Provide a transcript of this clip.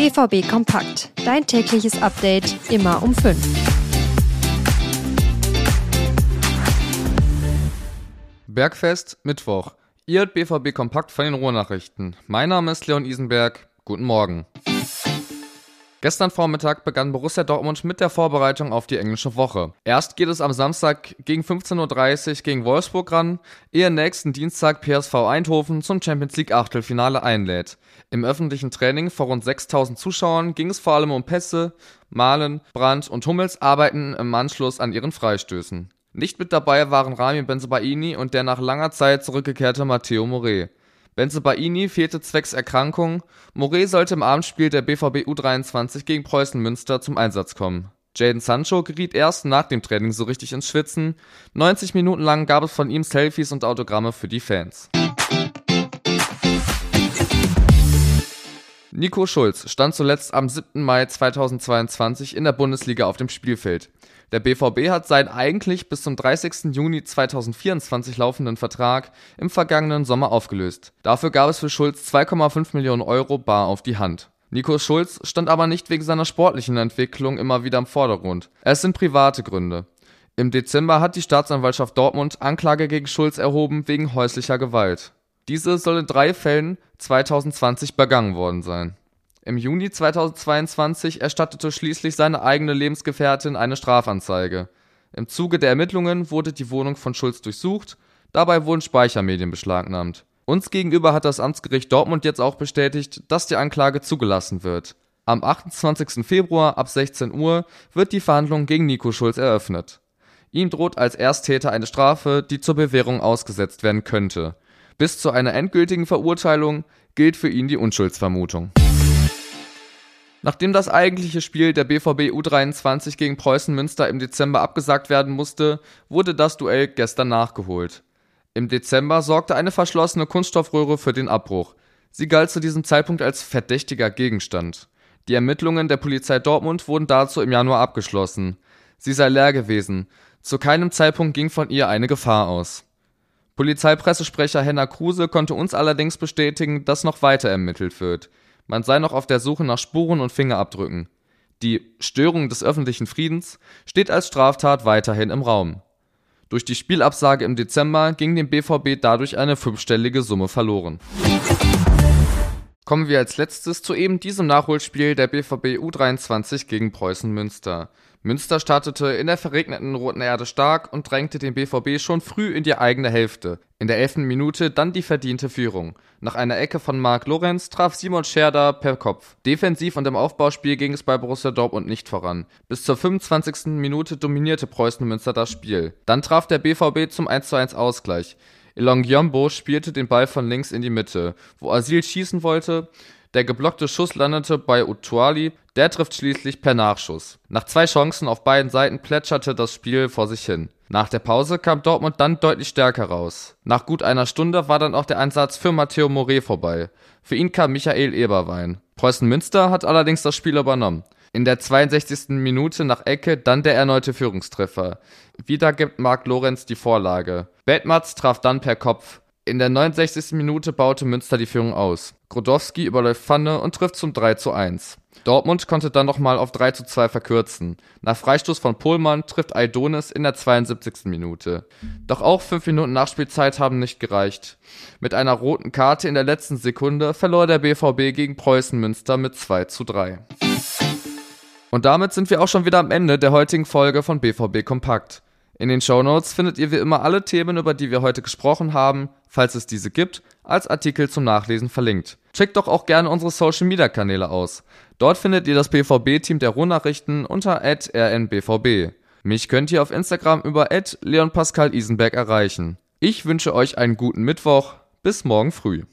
BVB Kompakt. Dein tägliches Update immer um 5. Bergfest, Mittwoch. Ihr BVB Kompakt von den Ruhrnachrichten. Mein Name ist Leon Isenberg. Guten Morgen. Gestern Vormittag begann Borussia Dortmund mit der Vorbereitung auf die englische Woche. Erst geht es am Samstag gegen 15.30 Uhr gegen Wolfsburg ran, ehe nächsten Dienstag PSV Eindhoven zum Champions League Achtelfinale einlädt. Im öffentlichen Training vor rund 6000 Zuschauern ging es vor allem um Pässe, Malen, Brandt und Hummels arbeiten im Anschluss an ihren Freistößen. Nicht mit dabei waren Rami Benzebaini und der nach langer Zeit zurückgekehrte Matteo Moret. Benzebaini fehlte zwecks Erkrankung, Moret sollte im Abendspiel der BVB U23 gegen Preußen Münster zum Einsatz kommen. Jaden Sancho geriet erst nach dem Training so richtig ins Schwitzen. 90 Minuten lang gab es von ihm Selfies und Autogramme für die Fans. Nico Schulz stand zuletzt am 7. Mai 2022 in der Bundesliga auf dem Spielfeld. Der BVB hat seinen eigentlich bis zum 30. Juni 2024 laufenden Vertrag im vergangenen Sommer aufgelöst. Dafür gab es für Schulz 2,5 Millionen Euro bar auf die Hand. Nico Schulz stand aber nicht wegen seiner sportlichen Entwicklung immer wieder im Vordergrund. Es sind private Gründe. Im Dezember hat die Staatsanwaltschaft Dortmund Anklage gegen Schulz erhoben wegen häuslicher Gewalt. Diese soll in drei Fällen 2020 begangen worden sein. Im Juni 2022 erstattete schließlich seine eigene Lebensgefährtin eine Strafanzeige. Im Zuge der Ermittlungen wurde die Wohnung von Schulz durchsucht, dabei wurden Speichermedien beschlagnahmt. Uns gegenüber hat das Amtsgericht Dortmund jetzt auch bestätigt, dass die Anklage zugelassen wird. Am 28. Februar ab 16 Uhr wird die Verhandlung gegen Nico Schulz eröffnet. Ihm droht als Ersttäter eine Strafe, die zur Bewährung ausgesetzt werden könnte. Bis zu einer endgültigen Verurteilung gilt für ihn die Unschuldsvermutung. Nachdem das eigentliche Spiel der BVB U23 gegen Preußen Münster im Dezember abgesagt werden musste, wurde das Duell gestern nachgeholt. Im Dezember sorgte eine verschlossene Kunststoffröhre für den Abbruch. Sie galt zu diesem Zeitpunkt als verdächtiger Gegenstand. Die Ermittlungen der Polizei Dortmund wurden dazu im Januar abgeschlossen. Sie sei leer gewesen. Zu keinem Zeitpunkt ging von ihr eine Gefahr aus. Polizeipressesprecher Henna Kruse konnte uns allerdings bestätigen, dass noch weiter ermittelt wird. Man sei noch auf der Suche nach Spuren und Fingerabdrücken. Die Störung des öffentlichen Friedens steht als Straftat weiterhin im Raum. Durch die Spielabsage im Dezember ging dem BVB dadurch eine fünfstellige Summe verloren. Kommen wir als letztes zu eben diesem Nachholspiel der BVB U23 gegen Preußen Münster. Münster startete in der verregneten Roten Erde stark und drängte den BVB schon früh in die eigene Hälfte. In der elften Minute dann die verdiente Führung. Nach einer Ecke von Marc Lorenz traf Simon Scherder per Kopf. Defensiv und im Aufbauspiel ging es bei Borussia Dortmund nicht voran. Bis zur 25. Minute dominierte Preußen Münster das Spiel. Dann traf der BVB zum 1:1 Ausgleich. Ilongyombo spielte den Ball von links in die Mitte, wo Asil schießen wollte. Der geblockte Schuss landete bei Utuali, der trifft schließlich per Nachschuss. Nach zwei Chancen auf beiden Seiten plätscherte das Spiel vor sich hin. Nach der Pause kam Dortmund dann deutlich stärker raus. Nach gut einer Stunde war dann auch der Einsatz für Matteo Moret vorbei. Für ihn kam Michael Eberwein. Preußen Münster hat allerdings das Spiel übernommen. In der 62. Minute nach Ecke dann der erneute Führungstreffer. Wieder gibt Marc Lorenz die Vorlage. Beltmatz traf dann per Kopf. In der 69. Minute baute Münster die Führung aus. Grodowski überläuft Pfanne und trifft zum 3 zu 1. Dortmund konnte dann nochmal auf 3 zu 2 verkürzen. Nach Freistoß von Pohlmann trifft Aidonis in der 72. Minute. Doch auch 5 Minuten Nachspielzeit haben nicht gereicht. Mit einer roten Karte in der letzten Sekunde verlor der BVB gegen Preußen Münster mit 2 zu 3. Und damit sind wir auch schon wieder am Ende der heutigen Folge von BVB Kompakt. In den Shownotes findet ihr wie immer alle Themen, über die wir heute gesprochen haben, falls es diese gibt, als Artikel zum Nachlesen verlinkt. Checkt doch auch gerne unsere Social Media Kanäle aus. Dort findet ihr das BVB-Team der Ruhrnachrichten unter rnbvb. Mich könnt ihr auf Instagram über Leon Pascal Isenberg erreichen. Ich wünsche euch einen guten Mittwoch. Bis morgen früh.